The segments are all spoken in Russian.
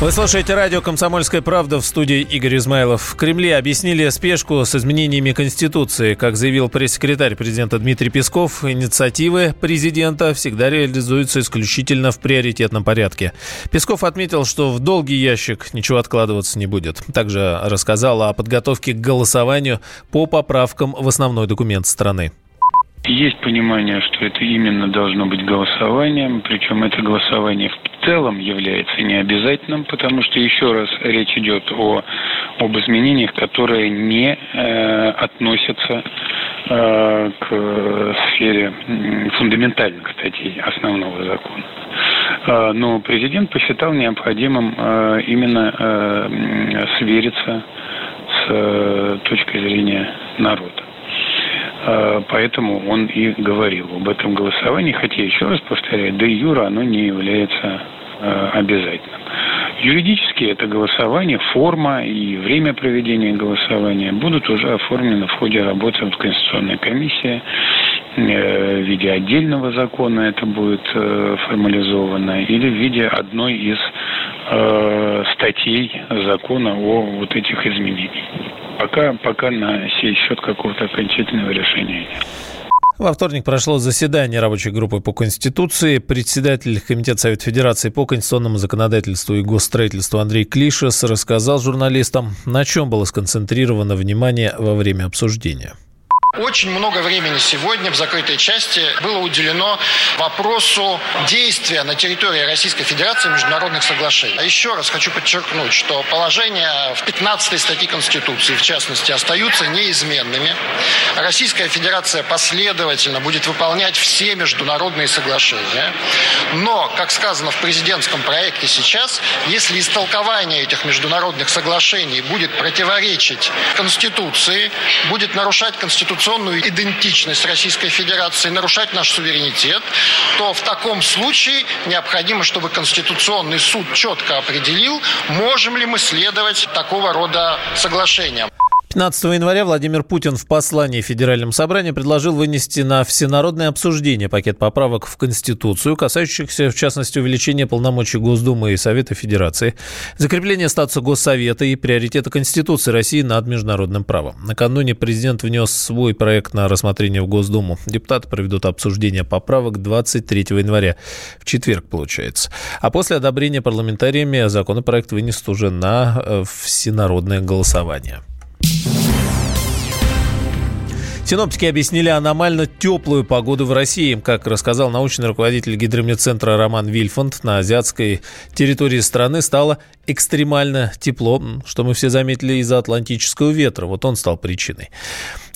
Вы слушаете радио «Комсомольская правда» в студии Игорь Измайлов. В Кремле объяснили спешку с изменениями Конституции. Как заявил пресс-секретарь президента Дмитрий Песков, инициативы президента всегда реализуются исключительно в приоритетном порядке. Песков отметил, что в долгий ящик ничего откладываться не будет. Также рассказал о подготовке к голосованию по поправкам в основной документ страны. Есть понимание, что это именно должно быть голосованием, причем это голосование в целом является необязательным, потому что еще раз речь идет о, об изменениях, которые не э, относятся э, к сфере фундаментальных статей основного закона. Э, но президент посчитал необходимым э, именно э, свериться с э, точкой зрения народа. Э, поэтому он и говорил об этом голосовании, хотя, еще раз повторяю, до юра оно не является э, обязательным. Юридически это голосование, форма и время проведения голосования будут уже оформлены в ходе работы в Конституционной комиссии. Э, в виде отдельного закона это будет формализовано или в виде одной из статей закона о вот этих изменениях. Пока, пока на сей счет какого-то окончательного решения нет. Во вторник прошло заседание рабочей группы по Конституции. Председатель Комитета Совета Федерации по конституционному законодательству и госстроительству Андрей Клишес рассказал журналистам, на чем было сконцентрировано внимание во время обсуждения. Очень много времени сегодня в закрытой части было уделено вопросу действия на территории Российской Федерации международных соглашений. А еще раз хочу подчеркнуть, что положения в 15 статье Конституции, в частности, остаются неизменными. Российская Федерация последовательно будет выполнять все международные соглашения. Но, как сказано в президентском проекте сейчас, если истолкование этих международных соглашений будет противоречить Конституции, будет нарушать Конституцию конституционную идентичность Российской Федерации, нарушать наш суверенитет, то в таком случае необходимо, чтобы Конституционный суд четко определил, можем ли мы следовать такого рода соглашениям. 15 января Владимир Путин в послании Федеральному собранию предложил вынести на всенародное обсуждение пакет поправок в Конституцию, касающихся, в частности, увеличения полномочий Госдумы и Совета Федерации, закрепления статуса Госсовета и приоритета Конституции России над международным правом. Накануне президент внес свой проект на рассмотрение в Госдуму. Депутаты проведут обсуждение поправок 23 января, в четверг получается. А после одобрения парламентариями законопроект вынесут уже на э, всенародное голосование. Yeah. Синоптики объяснили аномально теплую погоду в России. Как рассказал научный руководитель гидромедцентра Роман Вильфанд, на азиатской территории страны стало экстремально тепло, что мы все заметили из-за атлантического ветра. Вот он стал причиной.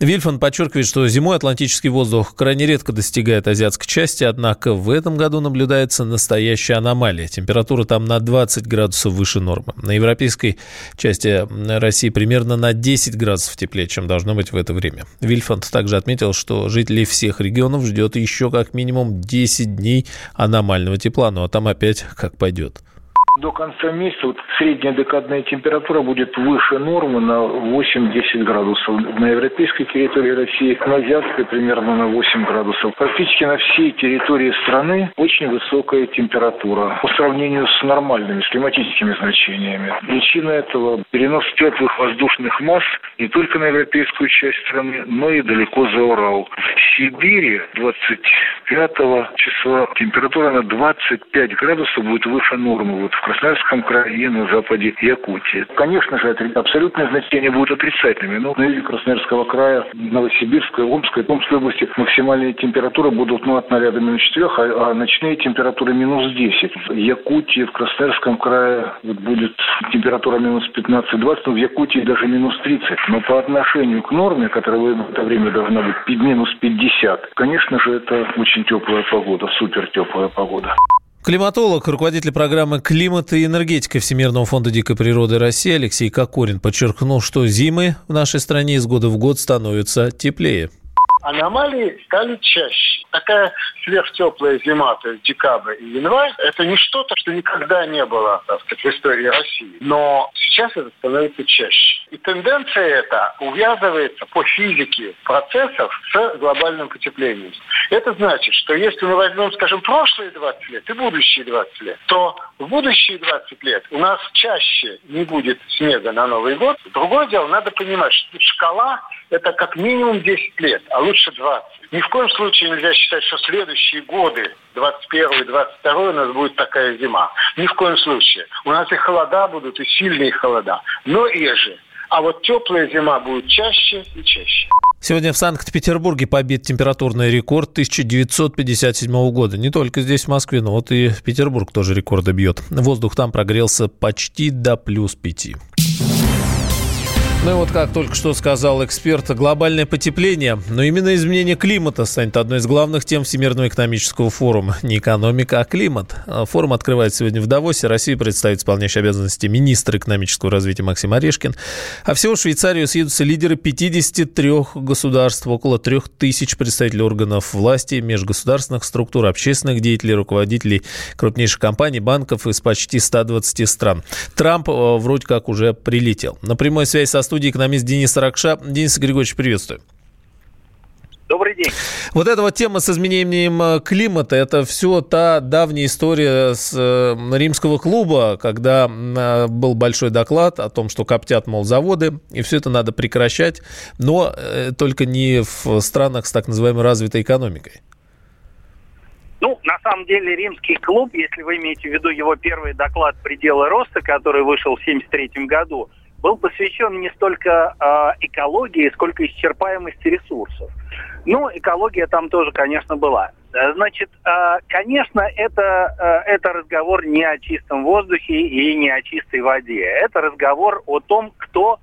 Вильфан подчеркивает, что зимой атлантический воздух крайне редко достигает азиатской части, однако в этом году наблюдается настоящая аномалия. Температура там на 20 градусов выше нормы. На европейской части России примерно на 10 градусов теплее, чем должно быть в это время. Вильфан Фонд также отметил, что жителей всех регионов ждет еще как минимум 10 дней аномального тепла, ну а там опять как пойдет. До конца месяца вот средняя декадная температура будет выше нормы на 8-10 градусов. На европейской территории России, на азиатской примерно на 8 градусов. Практически на всей территории страны очень высокая температура по сравнению с нормальными, с климатическими значениями. Причина этого – перенос теплых воздушных масс не только на европейскую часть страны, но и далеко за Урал. В Сибири 25 числа температура на 25 градусов будет выше нормы. Вот в Красноярском крае на западе Якутии. Конечно же, абсолютные значения будут отрицательными, но на юге Красноярского края, Новосибирской, Омской, Томской области максимальные температуры будут ну, от 0 до минус 4, а, а ночные температуры минус 10. В Якутии, в Красноярском крае вот будет температура минус 15-20, но в Якутии даже минус 30. Но по отношению к норме, которая в это время должна быть минус 50, конечно же, это очень теплая погода, супер теплая погода. Климатолог, руководитель программы «Климат и энергетика» Всемирного фонда дикой природы России Алексей Кокорин подчеркнул, что зимы в нашей стране из года в год становятся теплее. Аномалии стали чаще. Такая сверхтеплая зима, то есть декабрь и январь, это не что-то, что никогда не было так сказать, в истории России. Но сейчас это становится чаще. И тенденция эта увязывается по физике процессов с глобальным потеплением. Это значит, что если мы возьмем, скажем, прошлые 20 лет и будущие 20 лет, то в будущие 20 лет у нас чаще не будет снега на Новый год. Другое дело, надо понимать, что шкала – это как минимум 10 лет, а лучше 20. Ни в коем случае нельзя считать, что следующие годы, 21 и 22 у нас будет такая зима. Ни в коем случае. У нас и холода будут, и сильные холода, но реже. А вот теплая зима будет чаще и чаще. Сегодня в Санкт-Петербурге побит температурный рекорд 1957 года. Не только здесь, в Москве, но вот и Петербург тоже рекорды бьет. Воздух там прогрелся почти до плюс 5. Ну и вот как только что сказал эксперт, глобальное потепление, но именно изменение климата станет одной из главных тем Всемирного экономического форума. Не экономика, а климат. Форум открывает сегодня в Давосе. Россию представит исполняющий обязанности министр экономического развития Максим Орешкин. А всего в Швейцарию съедутся лидеры 53 государств, около 3000 представителей органов власти, межгосударственных структур, общественных деятелей, руководителей крупнейших компаний, банков из почти 120 стран. Трамп э, вроде как уже прилетел. На прямой связи со студии экономист Денис Ракша. Денис Григорьевич, приветствую. Добрый день. Вот эта вот тема с изменением э, климата, это все та давняя история с э, римского клуба, когда э, был большой доклад о том, что коптят, мол, заводы, и все это надо прекращать, но только не в странах с так называемой развитой экономикой. Ну, на самом деле, римский клуб, если вы имеете в виду его первый доклад «Пределы роста», который вышел в 1973 году, был посвящен не столько э, экологии, сколько исчерпаемости ресурсов. Ну, экология там тоже, конечно, была. Значит, э, конечно, это, э, это разговор не о чистом воздухе и не о чистой воде. Это разговор о том, кто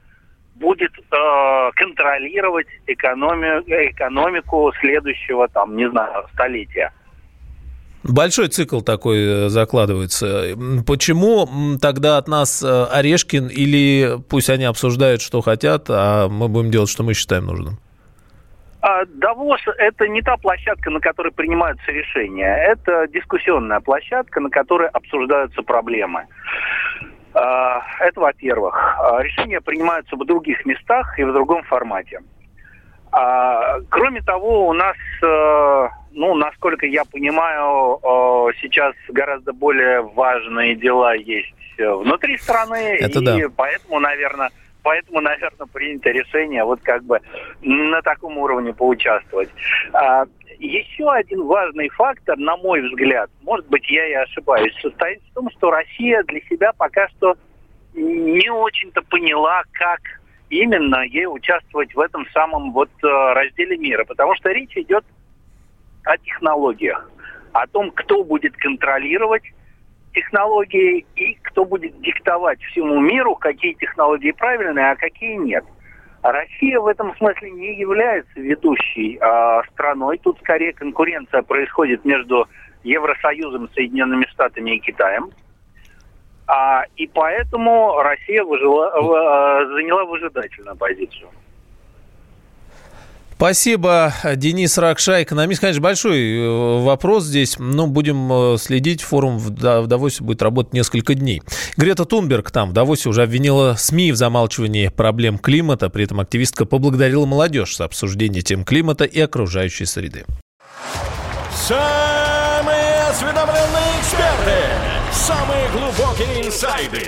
будет э, контролировать экономи- экономику следующего, там, не знаю, столетия. Большой цикл такой э, закладывается. Почему тогда от нас э, Орешкин или пусть они обсуждают, что хотят, а мы будем делать, что мы считаем нужным? А, Давос – это не та площадка, на которой принимаются решения. Это дискуссионная площадка, на которой обсуждаются проблемы. А, это во-первых. А, решения принимаются в других местах и в другом формате. Кроме того, у нас э, ну, насколько я понимаю, сейчас гораздо более важные дела есть э, внутри страны, Это и да. поэтому, наверное, поэтому, наверное, принято решение вот как бы на таком уровне поучаствовать. А, еще один важный фактор, на мой взгляд, может быть, я и ошибаюсь, состоит в том, что Россия для себя пока что не очень-то поняла, как именно ей участвовать в этом самом вот э, разделе мира, потому что речь идет о технологиях, о том, кто будет контролировать технологии и кто будет диктовать всему миру, какие технологии правильные, а какие нет. Россия в этом смысле не является ведущей э, страной. Тут скорее конкуренция происходит между Евросоюзом, Соединенными Штатами и Китаем. А, и поэтому Россия выжила, э, заняла выжидательную позицию. Спасибо, Денис Ракша, экономист. Конечно, большой э, вопрос здесь, но будем э, следить. Форум в Давосе будет работать несколько дней. Грета Тунберг там в Давосе уже обвинила СМИ в замалчивании проблем климата. При этом активистка поблагодарила молодежь за обсуждение тем климата и окружающей среды. Самые осведомленные эксперты, самые глубокие инсайды,